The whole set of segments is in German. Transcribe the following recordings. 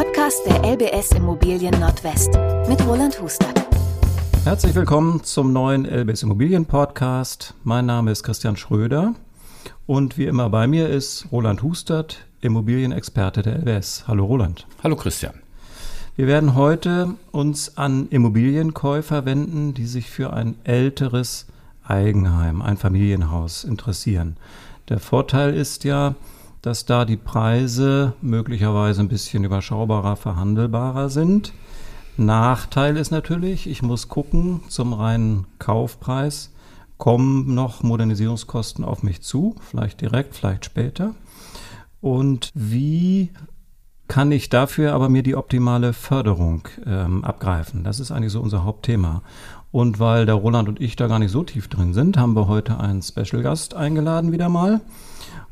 Podcast der LBS Immobilien Nordwest mit Roland Hustert. Herzlich willkommen zum neuen LBS Immobilien Podcast. Mein Name ist Christian Schröder und wie immer bei mir ist Roland Hustert, Immobilienexperte der LBS. Hallo Roland. Hallo Christian. Wir werden heute uns an Immobilienkäufer wenden, die sich für ein älteres Eigenheim, ein Familienhaus interessieren. Der Vorteil ist ja, dass da die Preise möglicherweise ein bisschen überschaubarer verhandelbarer sind. Nachteil ist natürlich, ich muss gucken zum reinen Kaufpreis, kommen noch Modernisierungskosten auf mich zu, vielleicht direkt, vielleicht später. Und wie kann ich dafür aber mir die optimale Förderung ähm, abgreifen? Das ist eigentlich so unser Hauptthema. Und weil der Roland und ich da gar nicht so tief drin sind, haben wir heute einen Special Gast eingeladen wieder mal.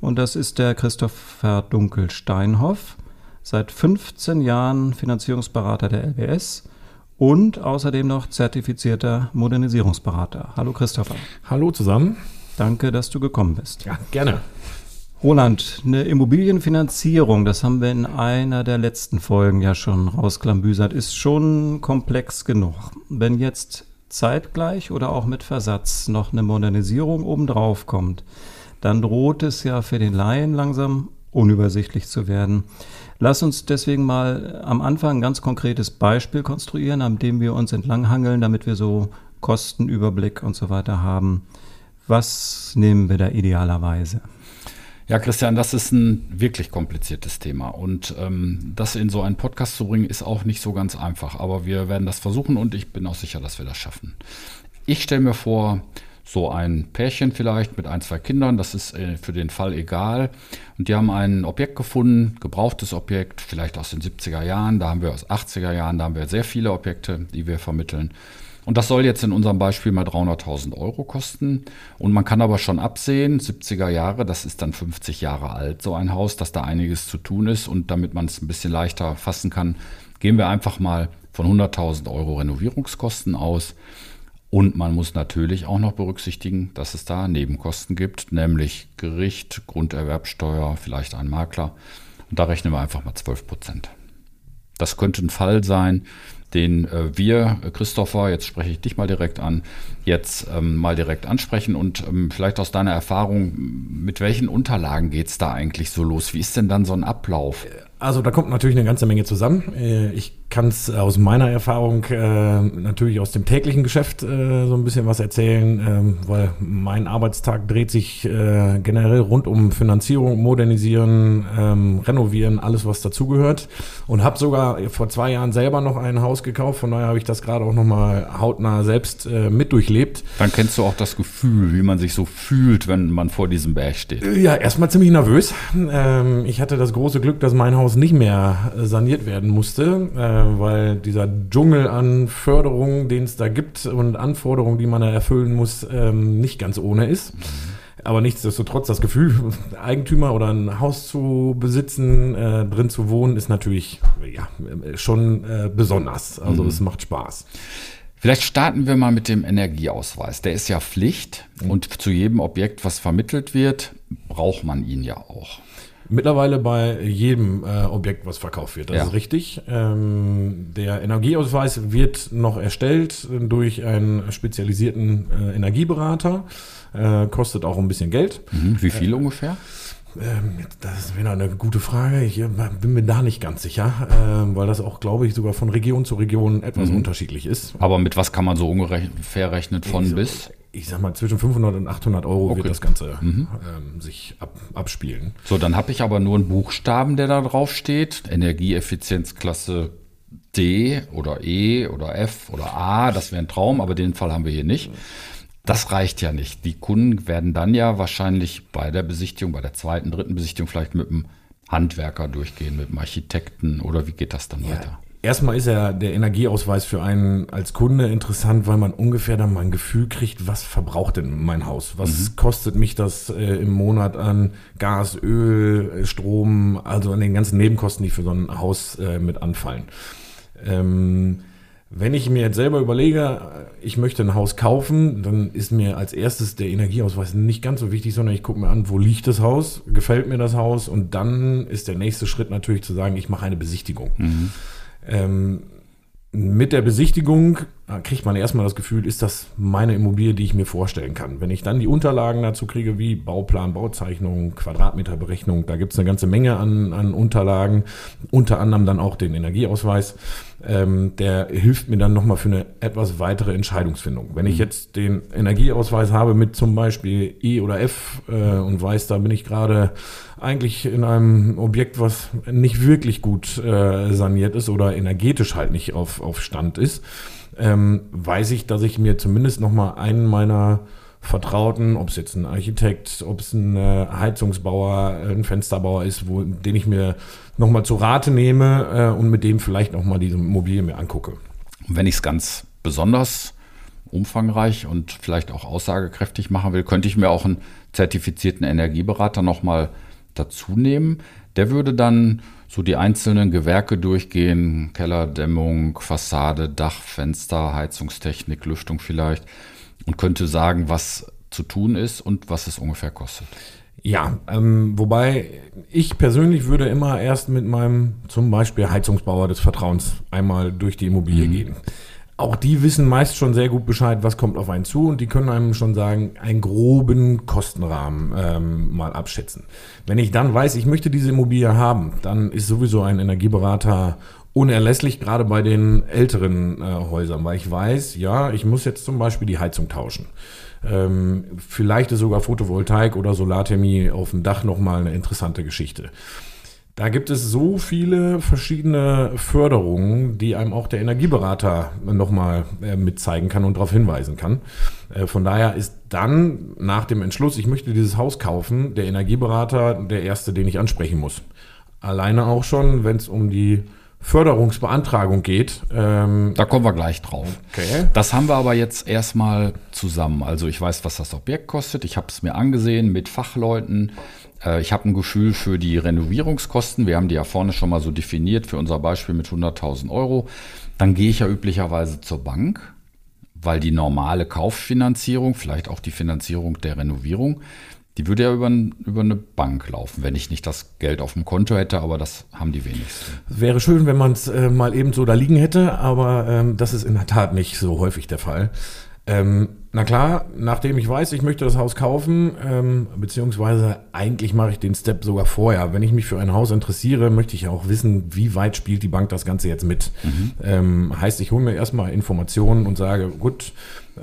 Und das ist der Christopher Dunkel-Steinhoff, seit 15 Jahren Finanzierungsberater der LBS und außerdem noch zertifizierter Modernisierungsberater. Hallo Christopher. Hallo zusammen. Danke, dass du gekommen bist. Ja, gerne. Roland, eine Immobilienfinanzierung, das haben wir in einer der letzten Folgen ja schon rausklambüsert, ist schon komplex genug. Wenn jetzt zeitgleich oder auch mit Versatz noch eine Modernisierung obendrauf kommt, dann droht es ja für den Laien langsam unübersichtlich zu werden. Lass uns deswegen mal am Anfang ein ganz konkretes Beispiel konstruieren, an dem wir uns entlanghangeln, damit wir so Kostenüberblick und so weiter haben. Was nehmen wir da idealerweise? Ja, Christian, das ist ein wirklich kompliziertes Thema. Und ähm, das in so einen Podcast zu bringen, ist auch nicht so ganz einfach. Aber wir werden das versuchen und ich bin auch sicher, dass wir das schaffen. Ich stelle mir vor, so ein Pärchen vielleicht mit ein, zwei Kindern, das ist äh, für den Fall egal. Und die haben ein Objekt gefunden, gebrauchtes Objekt, vielleicht aus den 70er Jahren, da haben wir aus 80er Jahren, da haben wir sehr viele Objekte, die wir vermitteln. Und das soll jetzt in unserem Beispiel mal 300.000 Euro kosten. Und man kann aber schon absehen, 70er Jahre, das ist dann 50 Jahre alt, so ein Haus, dass da einiges zu tun ist. Und damit man es ein bisschen leichter fassen kann, gehen wir einfach mal von 100.000 Euro Renovierungskosten aus. Und man muss natürlich auch noch berücksichtigen, dass es da Nebenkosten gibt, nämlich Gericht, Grunderwerbsteuer, vielleicht ein Makler. Und da rechnen wir einfach mal 12 Prozent. Das könnte ein Fall sein, den äh, wir, Christopher, jetzt spreche ich dich mal direkt an, jetzt ähm, mal direkt ansprechen und ähm, vielleicht aus deiner Erfahrung, mit welchen Unterlagen geht es da eigentlich so los? Wie ist denn dann so ein Ablauf? Also da kommt natürlich eine ganze Menge zusammen. Äh, ich kann es aus meiner Erfahrung äh, natürlich aus dem täglichen Geschäft äh, so ein bisschen was erzählen, ähm, weil mein Arbeitstag dreht sich äh, generell rund um Finanzierung, Modernisieren, ähm, Renovieren, alles was dazugehört. Und habe sogar vor zwei Jahren selber noch ein Haus gekauft, von daher habe ich das gerade auch nochmal hautnah selbst äh, mit durchlebt. Dann kennst du auch das Gefühl, wie man sich so fühlt, wenn man vor diesem Berg steht. Äh, ja, erstmal ziemlich nervös. Ähm, ich hatte das große Glück, dass mein Haus nicht mehr saniert werden musste äh, weil dieser Dschungel an Förderungen, den es da gibt und Anforderungen, die man da erfüllen muss, ähm, nicht ganz ohne ist. Aber nichtsdestotrotz, das Gefühl, Eigentümer oder ein Haus zu besitzen, äh, drin zu wohnen, ist natürlich ja, schon äh, besonders. Also mhm. es macht Spaß. Vielleicht starten wir mal mit dem Energieausweis. Der ist ja Pflicht mhm. und zu jedem Objekt, was vermittelt wird, braucht man ihn ja auch. Mittlerweile bei jedem äh, Objekt, was verkauft wird. Das ja. ist richtig. Ähm, der Energieausweis wird noch erstellt durch einen spezialisierten äh, Energieberater. Äh, kostet auch ein bisschen Geld. Mhm. Wie viel ungefähr? Ähm, das ist wieder eine gute Frage. Ich äh, bin mir da nicht ganz sicher, äh, weil das auch, glaube ich, sogar von Region zu Region etwas mhm. unterschiedlich ist. Aber mit was kann man so ungefähr rechnen von ich, bis? Ich sag mal, zwischen 500 und 800 Euro okay. wird das Ganze mhm. ähm, sich ab, abspielen. So, dann habe ich aber nur einen Buchstaben, der da drauf steht. Energieeffizienzklasse D oder E oder F oder A. Das wäre ein Traum, aber den Fall haben wir hier nicht. Das reicht ja nicht. Die Kunden werden dann ja wahrscheinlich bei der Besichtigung, bei der zweiten, dritten Besichtigung vielleicht mit einem Handwerker durchgehen, mit einem Architekten oder wie geht das dann ja. weiter? Erstmal ist ja der Energieausweis für einen als Kunde interessant, weil man ungefähr dann mal ein Gefühl kriegt, was verbraucht denn mein Haus? Was mhm. kostet mich das äh, im Monat an Gas, Öl, Strom, also an den ganzen Nebenkosten, die für so ein Haus äh, mit anfallen. Ähm, Wenn ich mir jetzt selber überlege, ich möchte ein Haus kaufen, dann ist mir als erstes der Energieausweis nicht ganz so wichtig, sondern ich gucke mir an, wo liegt das Haus, gefällt mir das Haus und dann ist der nächste Schritt natürlich zu sagen, ich mache eine Besichtigung. Mhm. Ähm, mit der Besichtigung kriegt man erstmal das Gefühl, ist das meine Immobilie, die ich mir vorstellen kann. Wenn ich dann die Unterlagen dazu kriege, wie Bauplan, Bauzeichnung, Quadratmeterberechnung, da gibt es eine ganze Menge an, an Unterlagen, unter anderem dann auch den Energieausweis, ähm, der hilft mir dann nochmal für eine etwas weitere Entscheidungsfindung. Wenn ich mhm. jetzt den Energieausweis habe mit zum Beispiel E oder F äh, und weiß, da bin ich gerade eigentlich in einem Objekt, was nicht wirklich gut äh, saniert ist oder energetisch halt nicht auf, auf Stand ist, ähm, weiß ich, dass ich mir zumindest nochmal einen meiner Vertrauten, ob es jetzt ein Architekt, ob es ein äh, Heizungsbauer, ein Fensterbauer ist, wo, den ich mir nochmal zu Rate nehme äh, und mit dem vielleicht nochmal diese Immobilie mir angucke. wenn ich es ganz besonders umfangreich und vielleicht auch aussagekräftig machen will, könnte ich mir auch einen zertifizierten Energieberater nochmal dazu nehmen. Der würde dann so die einzelnen Gewerke durchgehen, Kellerdämmung, Fassade, Dach, Fenster, Heizungstechnik, Lüftung vielleicht und könnte sagen, was zu tun ist und was es ungefähr kostet. Ja, ähm, wobei ich persönlich würde immer erst mit meinem zum Beispiel Heizungsbauer des Vertrauens einmal durch die Immobilie mhm. gehen auch die wissen meist schon sehr gut Bescheid, was kommt auf einen zu und die können einem schon sagen, einen groben Kostenrahmen ähm, mal abschätzen. Wenn ich dann weiß, ich möchte diese Immobilie haben, dann ist sowieso ein Energieberater unerlässlich, gerade bei den älteren äh, Häusern, weil ich weiß, ja, ich muss jetzt zum Beispiel die Heizung tauschen. Ähm, vielleicht ist sogar Photovoltaik oder Solarthermie auf dem Dach nochmal eine interessante Geschichte. Da gibt es so viele verschiedene Förderungen, die einem auch der Energieberater nochmal äh, mitzeigen kann und darauf hinweisen kann. Äh, von daher ist dann nach dem Entschluss, ich möchte dieses Haus kaufen, der Energieberater der erste, den ich ansprechen muss. Alleine auch schon, wenn es um die Förderungsbeantragung geht. Ähm, da kommen wir gleich drauf. Okay. Das haben wir aber jetzt erstmal zusammen. Also ich weiß, was das Objekt kostet. Ich habe es mir angesehen mit Fachleuten. Äh, ich habe ein Gefühl für die Renovierungskosten. Wir haben die ja vorne schon mal so definiert für unser Beispiel mit 100.000 Euro. Dann gehe ich ja üblicherweise zur Bank, weil die normale Kauffinanzierung, vielleicht auch die Finanzierung der Renovierung, die würde ja über, über, eine Bank laufen, wenn ich nicht das Geld auf dem Konto hätte, aber das haben die wenigsten. Wäre schön, wenn man es äh, mal eben so da liegen hätte, aber ähm, das ist in der Tat nicht so häufig der Fall. Ähm, na klar, nachdem ich weiß, ich möchte das Haus kaufen, ähm, beziehungsweise eigentlich mache ich den Step sogar vorher. Wenn ich mich für ein Haus interessiere, möchte ich auch wissen, wie weit spielt die Bank das Ganze jetzt mit. Mhm. Ähm, heißt, ich hole mir erstmal Informationen und sage, gut,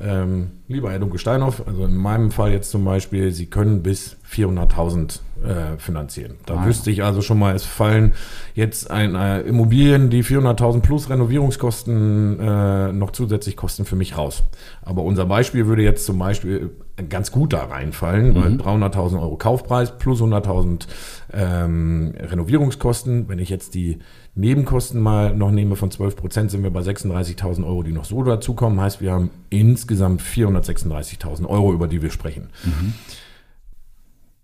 ähm, lieber Herr Dunkelsteinhoff, also in meinem Fall jetzt zum Beispiel, Sie können bis 400.000 äh, finanzieren. Da ah, wüsste ich also schon mal, es fallen jetzt ein, äh, Immobilien, die 400.000 plus Renovierungskosten äh, noch zusätzlich kosten für mich raus. Aber unser Beispiel würde jetzt zum Beispiel ganz gut da reinfallen, mhm. weil 300.000 Euro Kaufpreis plus 100.000 ähm, Renovierungskosten. Wenn ich jetzt die Nebenkosten mal noch nehme von 12 Prozent, sind wir bei 36.000 Euro, die noch so dazukommen. Heißt, wir haben insgesamt 436.000 Euro, über die wir sprechen. Mhm.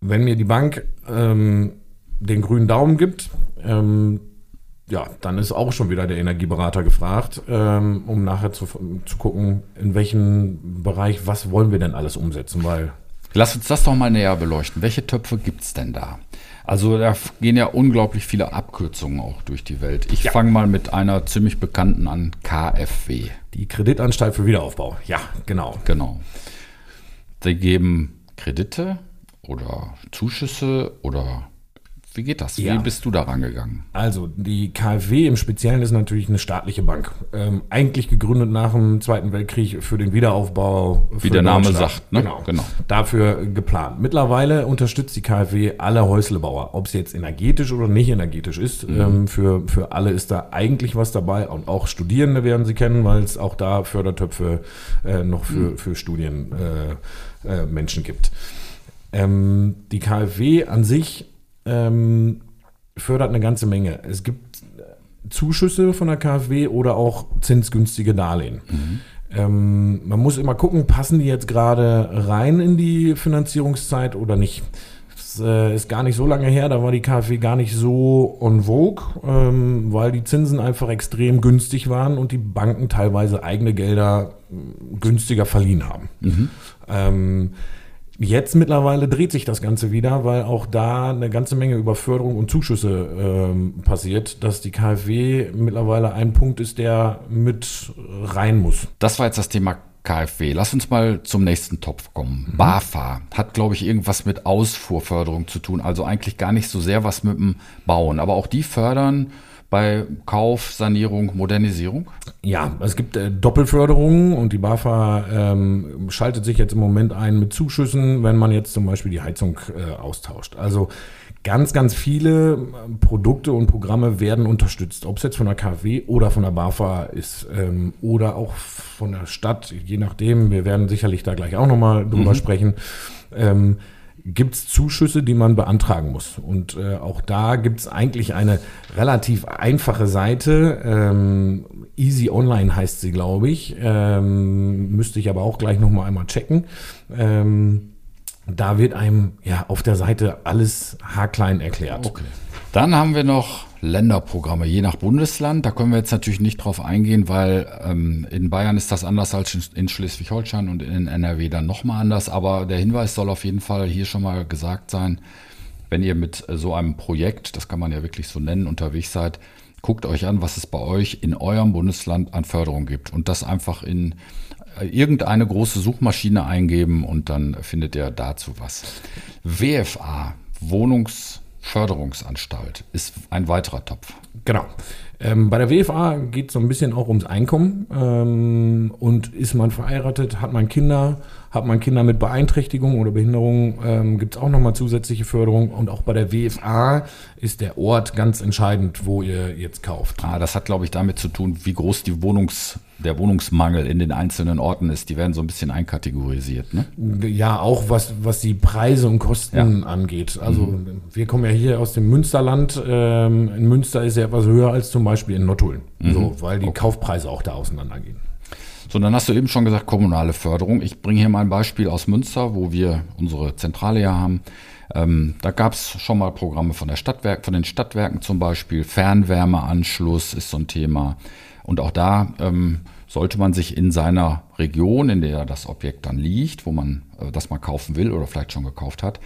Wenn mir die Bank ähm, den grünen Daumen gibt, ähm, ja, dann ist auch schon wieder der Energieberater gefragt, ähm, um nachher zu, zu gucken, in welchem Bereich, was wollen wir denn alles umsetzen, weil. Lass uns das doch mal näher beleuchten. Welche Töpfe gibt es denn da? Also da gehen ja unglaublich viele Abkürzungen auch durch die Welt. Ich ja. fange mal mit einer ziemlich bekannten an, KfW. Die Kreditanstalt für Wiederaufbau. Ja, genau. Genau. Sie geben Kredite oder Zuschüsse oder wie geht das? Ja. Wie bist du da rangegangen? Also die KfW im Speziellen ist natürlich eine staatliche Bank. Ähm, eigentlich gegründet nach dem Zweiten Weltkrieg für den Wiederaufbau. Wie der Name sagt. Ne? Genau, genau. Dafür geplant. Mittlerweile unterstützt die KfW alle Häuslebauer. Ob es jetzt energetisch oder nicht energetisch ist. Mhm. Ähm, für, für alle ist da eigentlich was dabei. Und auch Studierende werden sie kennen, weil es auch da Fördertöpfe äh, noch für, mhm. für Studienmenschen äh, äh, gibt. Ähm, die KfW an sich ähm, fördert eine ganze Menge. Es gibt Zuschüsse von der KfW oder auch zinsgünstige Darlehen. Mhm. Ähm, man muss immer gucken, passen die jetzt gerade rein in die Finanzierungszeit oder nicht. Das äh, ist gar nicht so lange her, da war die KfW gar nicht so on vogue, ähm, weil die Zinsen einfach extrem günstig waren und die Banken teilweise eigene Gelder äh, günstiger verliehen haben. Mhm. Ähm, Jetzt mittlerweile dreht sich das Ganze wieder, weil auch da eine ganze Menge über Förderung und Zuschüsse ähm, passiert, dass die KfW mittlerweile ein Punkt ist, der mit rein muss. Das war jetzt das Thema KfW. Lass uns mal zum nächsten Topf kommen. Mhm. BAFA hat, glaube ich, irgendwas mit Ausfuhrförderung zu tun. Also eigentlich gar nicht so sehr was mit dem Bauen. Aber auch die fördern bei Kauf, Sanierung, Modernisierung? Ja, es gibt äh, Doppelförderungen und die BAFA ähm, schaltet sich jetzt im Moment ein mit Zuschüssen, wenn man jetzt zum Beispiel die Heizung äh, austauscht. Also ganz, ganz viele ähm, Produkte und Programme werden unterstützt, ob es jetzt von der KfW oder von der BAFA ist ähm, oder auch von der Stadt, je nachdem. Wir werden sicherlich da gleich auch nochmal drüber mhm. sprechen. Ähm, gibt es Zuschüsse, die man beantragen muss. Und äh, auch da gibt es eigentlich eine relativ einfache Seite. Ähm, Easy Online heißt sie, glaube ich. Ähm, müsste ich aber auch gleich nochmal einmal checken. Ähm, da wird einem ja auf der Seite alles haarklein erklärt. Okay. Dann haben wir noch Länderprogramme, je nach Bundesland. Da können wir jetzt natürlich nicht drauf eingehen, weil ähm, in Bayern ist das anders als in Schleswig-Holstein und in NRW dann nochmal anders. Aber der Hinweis soll auf jeden Fall hier schon mal gesagt sein, wenn ihr mit äh, so einem Projekt, das kann man ja wirklich so nennen, unterwegs seid, guckt euch an, was es bei euch in eurem Bundesland an Förderung gibt und das einfach in äh, irgendeine große Suchmaschine eingeben und dann findet ihr dazu was. WFA, Wohnungs Förderungsanstalt ist ein weiterer Topf. Genau. Ähm, bei der WFA geht es so ein bisschen auch ums Einkommen. Ähm, und ist man verheiratet, hat man Kinder, hat man Kinder mit Beeinträchtigung oder Behinderung, ähm, gibt es auch nochmal zusätzliche Förderung. Und auch bei der WFA ist der Ort ganz entscheidend, wo ihr jetzt kauft. Ah, das hat, glaube ich, damit zu tun, wie groß die Wohnungs der Wohnungsmangel in den einzelnen Orten ist. Die werden so ein bisschen einkategorisiert. Ne? Ja, auch was, was die Preise und Kosten ja. angeht. Also mhm. wir kommen ja hier aus dem Münsterland. Ähm, in Münster ist ja etwas höher als zum Beispiel in Nottuln, mhm. so, weil die okay. Kaufpreise auch da auseinandergehen. So, dann hast du eben schon gesagt, kommunale Förderung. Ich bringe hier mal ein Beispiel aus Münster, wo wir unsere Zentrale ja haben. Ähm, da gab es schon mal Programme von der Stadtwerk, von den Stadtwerken zum Beispiel. Fernwärmeanschluss ist so ein Thema. Und auch da ähm, sollte man sich in seiner Region, in der das Objekt dann liegt, wo man äh, das mal kaufen will oder vielleicht schon gekauft hat,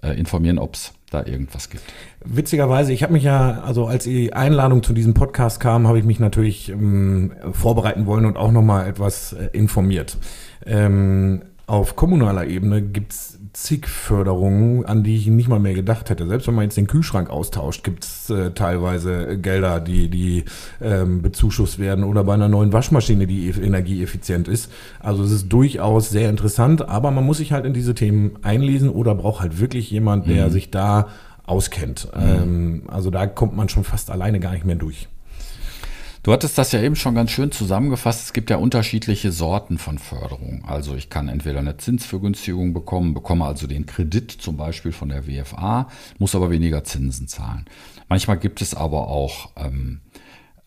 äh, informieren, ob es da irgendwas gibt. Witzigerweise, ich habe mich ja, also als die Einladung zu diesem Podcast kam, habe ich mich natürlich ähm, vorbereiten wollen und auch nochmal etwas äh, informiert. Ähm, auf kommunaler Ebene gibt's zig Förderungen, an die ich nicht mal mehr gedacht hätte. Selbst wenn man jetzt den Kühlschrank austauscht, gibt's äh, teilweise Gelder, die, die ähm, bezuschusst werden oder bei einer neuen Waschmaschine, die energieeffizient ist. Also es ist durchaus sehr interessant, aber man muss sich halt in diese Themen einlesen oder braucht halt wirklich jemand, der mhm. sich da auskennt. Mhm. Ähm, also da kommt man schon fast alleine gar nicht mehr durch. Du hattest das ja eben schon ganz schön zusammengefasst. Es gibt ja unterschiedliche Sorten von Förderung. Also ich kann entweder eine Zinsvergünstigung bekommen, bekomme also den Kredit zum Beispiel von der WFA, muss aber weniger Zinsen zahlen. Manchmal gibt es aber auch ähm,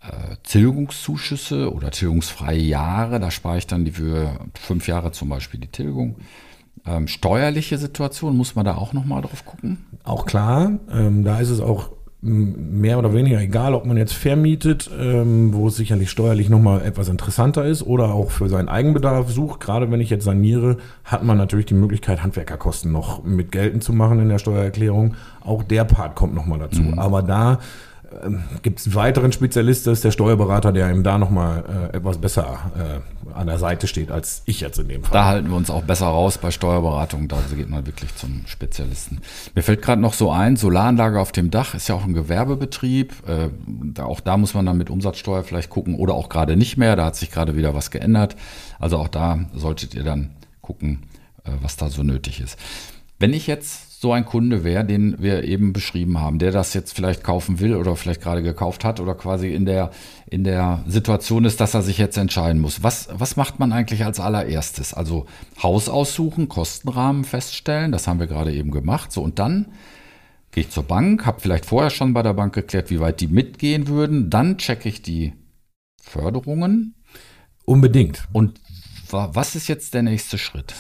äh, Tilgungszuschüsse oder tilgungsfreie Jahre. Da spare ich dann die für fünf Jahre zum Beispiel die Tilgung. Ähm, steuerliche Situation, muss man da auch nochmal drauf gucken? Auch klar, ähm, da ist es auch mehr oder weniger egal, ob man jetzt vermietet, ähm, wo es sicherlich steuerlich nochmal etwas interessanter ist oder auch für seinen Eigenbedarf sucht. Gerade wenn ich jetzt saniere, hat man natürlich die Möglichkeit, Handwerkerkosten noch mit geltend zu machen in der Steuererklärung. Auch der Part kommt nochmal dazu. Mhm. Aber da ähm, gibt es einen weiteren Spezialist, das ist der Steuerberater, der ihm da nochmal äh, etwas besser äh, an der Seite steht, als ich jetzt in dem Fall. Da halten wir uns auch besser raus bei Steuerberatung, da geht man wirklich zum Spezialisten. Mir fällt gerade noch so ein, Solaranlage auf dem Dach ist ja auch ein Gewerbebetrieb. Äh, da, auch da muss man dann mit Umsatzsteuer vielleicht gucken oder auch gerade nicht mehr, da hat sich gerade wieder was geändert. Also auch da solltet ihr dann gucken, äh, was da so nötig ist. Wenn ich jetzt so ein Kunde wäre, den wir eben beschrieben haben, der das jetzt vielleicht kaufen will oder vielleicht gerade gekauft hat oder quasi in der, in der Situation ist, dass er sich jetzt entscheiden muss. Was, was macht man eigentlich als allererstes? Also Haus aussuchen, Kostenrahmen feststellen, das haben wir gerade eben gemacht. So, und dann gehe ich zur Bank, habe vielleicht vorher schon bei der Bank geklärt, wie weit die mitgehen würden. Dann checke ich die Förderungen. Unbedingt. Und was ist jetzt der nächste Schritt?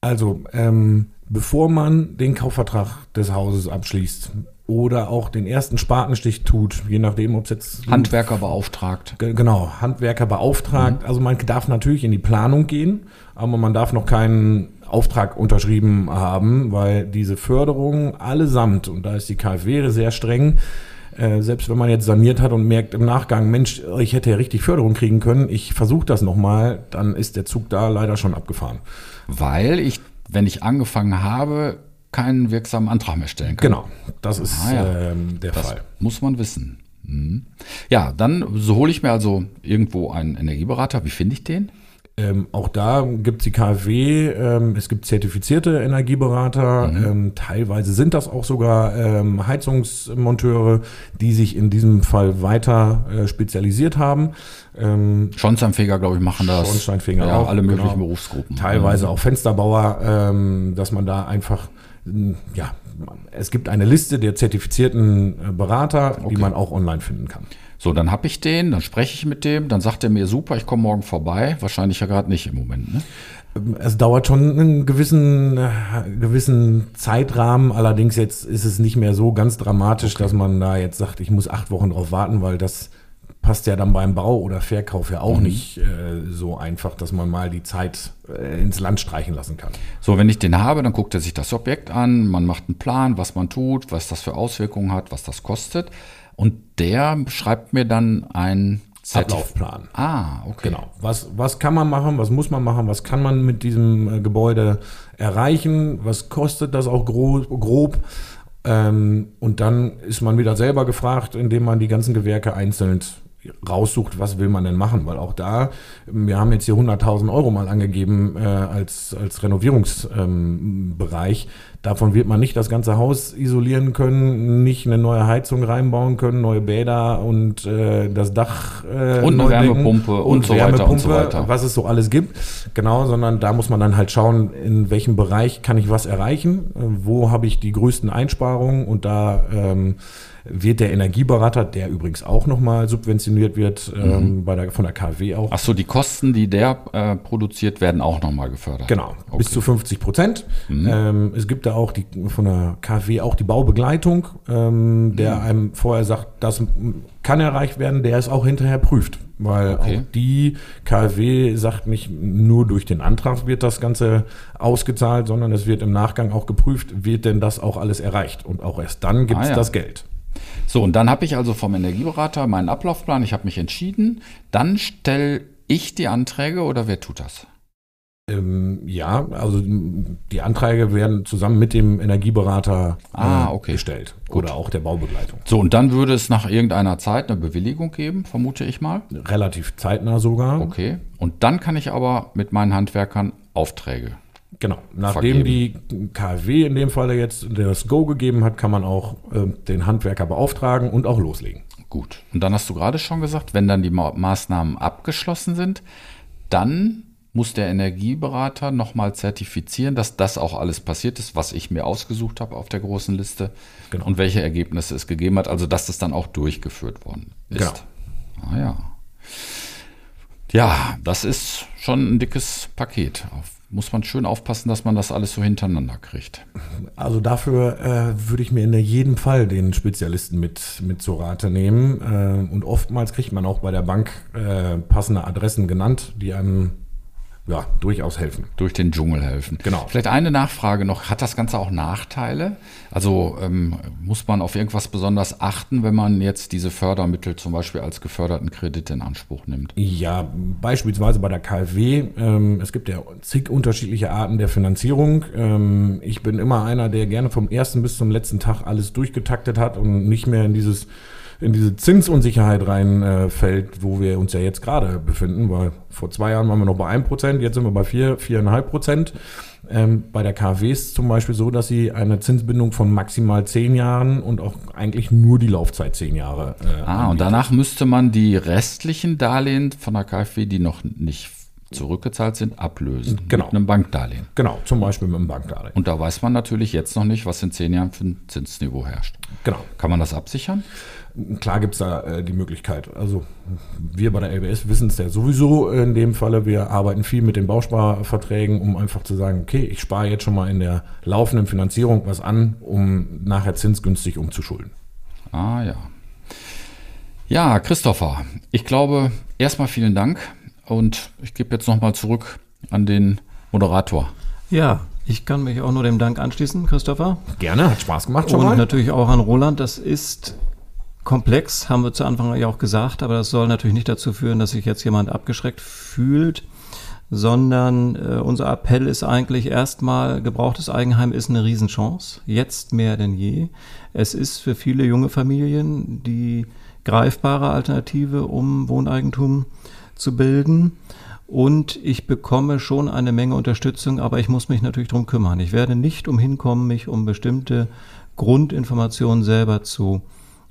Also, ähm, bevor man den Kaufvertrag des Hauses abschließt oder auch den ersten Spatenstich tut, je nachdem, ob es jetzt Handwerker beauftragt. Ge- Genau, Handwerker beauftragt. Also man darf natürlich in die Planung gehen, aber man darf noch keinen Auftrag unterschrieben haben, weil diese Förderung allesamt, und da ist die KfW sehr streng, äh, selbst wenn man jetzt saniert hat und merkt im Nachgang, Mensch, ich hätte ja richtig Förderung kriegen können, ich versuche das nochmal, dann ist der Zug da leider schon abgefahren. Weil ich, wenn ich angefangen habe, keinen wirksamen Antrag mehr stellen kann. Genau, das ist Ah, ja. ähm, der Das Fall. muss man wissen. Mhm. Ja, dann so hole ich mir also irgendwo einen Energieberater. Wie finde ich den? Ähm, auch da gibt es die KfW, ähm, es gibt zertifizierte Energieberater, ähm, teilweise sind das auch sogar ähm, Heizungsmonteure, die sich in diesem Fall weiter äh, spezialisiert haben. Ähm, Schornsteinfeger, glaube ich, machen das. Schornsteinfeger ja, auch, alle möglichen genau. Berufsgruppen. teilweise auch Fensterbauer, ähm, dass man da einfach, ja, es gibt eine Liste der zertifizierten äh, Berater, Okay. die man auch online finden kann. So, dann habe ich den, dann spreche ich mit dem, dann sagt er mir, super, ich komme morgen vorbei. Wahrscheinlich ja gerade nicht im Moment. Ne? Es dauert schon einen gewissen, äh, gewissen Zeitrahmen, allerdings jetzt ist es nicht mehr so ganz dramatisch, dass man da jetzt sagt, ich muss acht Wochen drauf warten, weil das passt ja dann beim Bau oder Verkauf ja auch nicht äh, so einfach, dass man mal die Zeit äh, ins Land streichen lassen kann. So, wenn ich den habe, dann guckt er sich das Objekt an, man macht einen Plan, was man tut, was das für Auswirkungen hat, was das kostet. Und der schreibt mir dann ein Zertif- Ablaufplan. Ah, okay. Genau. Was, was kann man machen? Was muss man machen? Was kann man mit diesem äh, Gebäude erreichen? Was kostet das auch grob? grob? Ähm, und dann ist man wieder selber gefragt, indem man die ganzen Gewerke einzeln raussucht, was will man denn machen, weil auch da, wir haben jetzt hier 100.000 Euro mal angegeben äh, als, als Renovierungsbereich. Ähm. Davon wird man nicht das ganze Haus isolieren können, nicht eine neue Heizung reinbauen können, neue Bäder und äh, das Dach äh, Und eine Wärmepumpe und so weiter und so weiter. was es so alles gibt. Genau, sondern da muss man dann halt schauen, in welchem Bereich kann ich was erreichen, äh, wo habe ich die größten Einsparungen und da ähm, wird der Energieberater, der übrigens auch nochmal subventioniert wird, Mhm. ähm, bei der, von der KfW auch. Ach so, die Kosten, die der äh, produziert, werden auch nochmal gefördert. Genau, Okay. Mhm. bis zu 50 Prozent. Ähm, es gibt da auch die, von der KfW auch die Baubegleitung, ähm, der Mhm. einem vorher sagt, das kann erreicht werden, der es auch hinterher prüft. Weil Okay. auch die KfW sagt nicht nur durch den Antrag wird das Ganze ausgezahlt, sondern es wird im Nachgang auch geprüft, wird denn das auch alles erreicht. Und auch erst dann gibt es Ah, ja. das Geld. So, und dann habe ich also vom Energieberater meinen Ablaufplan, ich habe mich entschieden. Dann stelle ich die Anträge oder wer tut das? Ähm, ja, also die Anträge werden zusammen mit dem Energieberater Ah, äh, okay. gestellt. Gut. Oder auch der Baubegleitung. So, und dann würde es nach irgendeiner Zeit eine Bewilligung geben, vermute ich mal. Relativ zeitnah sogar. Okay. Und dann kann ich aber mit meinen Handwerkern Aufträge. Genau. Nachdem die KfW in dem Fall jetzt das Go gegeben hat, kann man auch äh, den Handwerker beauftragen und auch loslegen. Gut. Und dann hast du gerade schon gesagt, wenn dann die Ma Maßnahmen abgeschlossen sind, dann muss der Energieberater nochmal zertifizieren, dass das auch alles passiert ist, was ich mir ausgesucht habe auf der großen Liste Genau. und welche Ergebnisse es gegeben hat, also dass das dann auch durchgeführt worden ist. Genau. Ah ja. Ja, das ist schon ein dickes Paket. Muss man schön aufpassen, dass man das alles so hintereinander kriegt. Also dafür äh, würde ich mir in jedem Fall den Spezialisten mit, mit zur Rate nehmen. Äh, und oftmals kriegt man auch bei der Bank äh, passende Adressen genannt, die einem ja, durchaus helfen. durch den Dschungel helfen. Genau. Vielleicht eine Nachfrage noch. Hat das Ganze auch Nachteile? Also ähm, muss man auf irgendwas besonders achten, wenn man jetzt diese Fördermittel zum Beispiel als geförderten Kredit in Anspruch nimmt? Ja, beispielsweise bei der KfW. Ähm, es gibt ja zig unterschiedliche Arten der Finanzierung. Ähm, ich bin immer einer, der gerne vom ersten bis zum letzten Tag alles durchgetaktet hat und nicht mehr in dieses in diese Zinsunsicherheit reinfällt, äh, wo wir uns ja jetzt gerade befinden, weil vor zwei Jahren waren wir noch bei 1%, jetzt sind wir bei 4, 4,5 Prozent. Ähm, bei der KfW ist es zum Beispiel so, dass sie eine Zinsbindung von maximal zehn Jahren und auch eigentlich nur die Laufzeit zehn Jahre. Äh, Ah, und danach müsste man die restlichen Darlehen von der KfW, die noch nicht zurückgezahlt sind, ablösen. Genau. Mit einem Bankdarlehen. Genau, zum Beispiel mit dem Bankdarlehen. Und da weiß man natürlich jetzt noch nicht, was in zehn Jahren für ein Zinsniveau herrscht. Genau. Kann man das absichern? Klar gibt es da äh, die Möglichkeit. Also wir bei der LBS wissen es ja sowieso in dem Falle. Wir arbeiten viel mit den Bausparverträgen, um einfach zu sagen, okay, ich spare jetzt schon mal in der laufenden Finanzierung was an, um nachher zinsgünstig umzuschulden. Ah ja. Ja, Christopher, ich glaube, erstmal vielen Dank und ich gebe jetzt nochmal zurück an den Moderator. Ja, ich kann mich auch nur dem Dank anschließen, Christopher. Gerne, hat Spaß gemacht schon Und mal. natürlich auch an Roland. Das ist komplex, haben wir zu Anfang ja auch gesagt, aber das soll natürlich nicht dazu führen, dass sich jetzt jemand abgeschreckt fühlt, sondern äh, unser Appell ist eigentlich erstmal, gebrauchtes Eigenheim ist eine Riesenchance, jetzt mehr denn je. Es ist für viele junge Familien die greifbare Alternative, um Wohneigentum zu bilden. Und ich bekomme schon eine Menge Unterstützung, aber ich muss mich natürlich drum kümmern. Ich werde nicht umhin kommen, mich um bestimmte Grundinformationen selber zu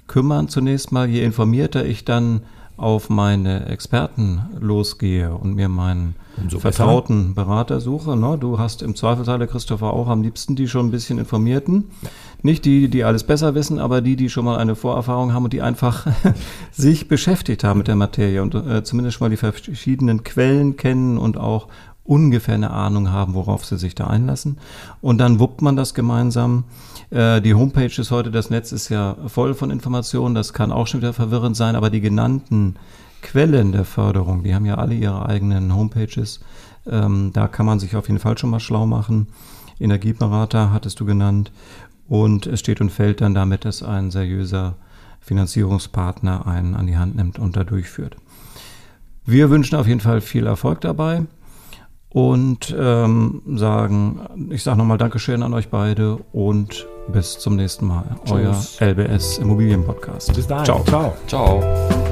kümmern. Zunächst mal, je informierter ich dann auf meine Experten losgehe und mir meinen Umso vertrauten Berater suche. Ne? Du hast im Zweifelsfall, Christopher, auch am liebsten die schon ein bisschen informierten. Nicht die, die alles besser wissen, aber die, die schon mal eine Vorerfahrung haben und die einfach sich beschäftigt haben mit der Materie und äh, zumindest schon mal die verschiedenen Quellen kennen und auch ungefähr eine Ahnung haben, worauf sie sich da einlassen. Und dann wuppt man das gemeinsam. Äh, die Homepage ist heute, das Netz ist ja voll von Informationen, das kann auch schon wieder verwirrend sein, aber die genannten Quellen der Förderung, die haben ja alle ihre eigenen Homepages. Ähm, da kann man sich auf jeden Fall schon mal schlau machen. Energieberater hattest du genannt. Und es steht und fällt dann damit, dass ein seriöser Finanzierungspartner einen an die Hand nimmt und da durchführt. Wir wünschen auf jeden Fall viel Erfolg dabei und ähm, sagen, ich sage nochmal Dankeschön an euch beide und bis zum nächsten Mal. Tschüss. Euer LBS Immobilienpodcast. Bis dahin. Ciao. Ciao. Ciao.